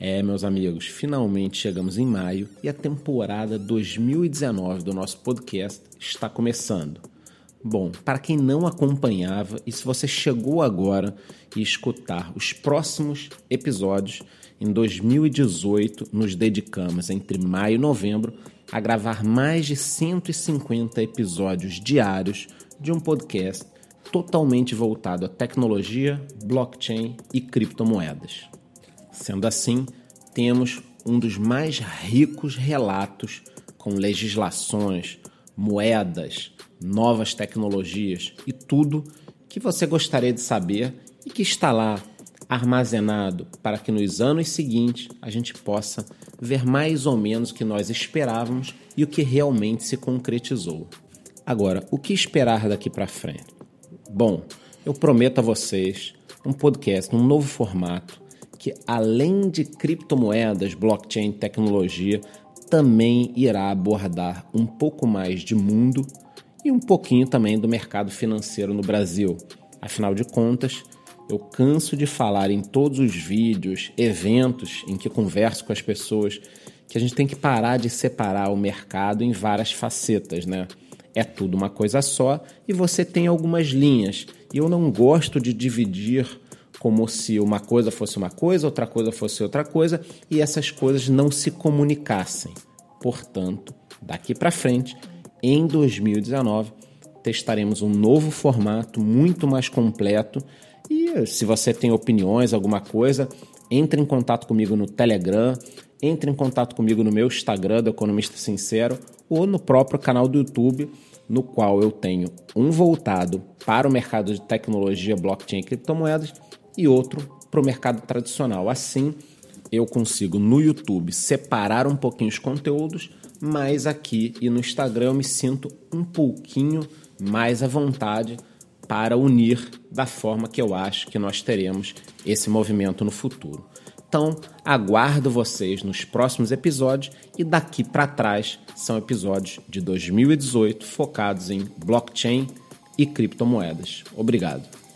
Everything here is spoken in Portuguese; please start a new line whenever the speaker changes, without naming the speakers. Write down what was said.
É, meus amigos, finalmente chegamos em maio e a temporada 2019 do nosso podcast está começando. Bom, para quem não acompanhava e se você chegou agora e escutar os próximos episódios, em 2018 nos dedicamos entre maio e novembro a gravar mais de 150 episódios diários de um podcast totalmente voltado à tecnologia, blockchain e criptomoedas. Sendo assim, temos um dos mais ricos relatos com legislações, moedas, novas tecnologias e tudo que você gostaria de saber e que está lá armazenado para que nos anos seguintes a gente possa ver mais ou menos o que nós esperávamos e o que realmente se concretizou. Agora, o que esperar daqui para frente? Bom, eu prometo a vocês um podcast, um novo formato que além de criptomoedas, blockchain, tecnologia, também irá abordar um pouco mais de mundo e um pouquinho também do mercado financeiro no Brasil. Afinal de contas, eu canso de falar em todos os vídeos, eventos em que converso com as pessoas que a gente tem que parar de separar o mercado em várias facetas, né? É tudo uma coisa só e você tem algumas linhas. E eu não gosto de dividir como se uma coisa fosse uma coisa, outra coisa fosse outra coisa e essas coisas não se comunicassem. Portanto, daqui para frente, em 2019, testaremos um novo formato muito mais completo. E se você tem opiniões, alguma coisa, entre em contato comigo no Telegram, entre em contato comigo no meu Instagram do Economista Sincero ou no próprio canal do YouTube, no qual eu tenho um voltado para o mercado de tecnologia, blockchain e criptomoedas e outro para o mercado tradicional. Assim, eu consigo no YouTube separar um pouquinho os conteúdos, mas aqui e no Instagram eu me sinto um pouquinho mais à vontade para unir da forma que eu acho que nós teremos esse movimento no futuro. Então, aguardo vocês nos próximos episódios e daqui para trás são episódios de 2018 focados em blockchain e criptomoedas. Obrigado.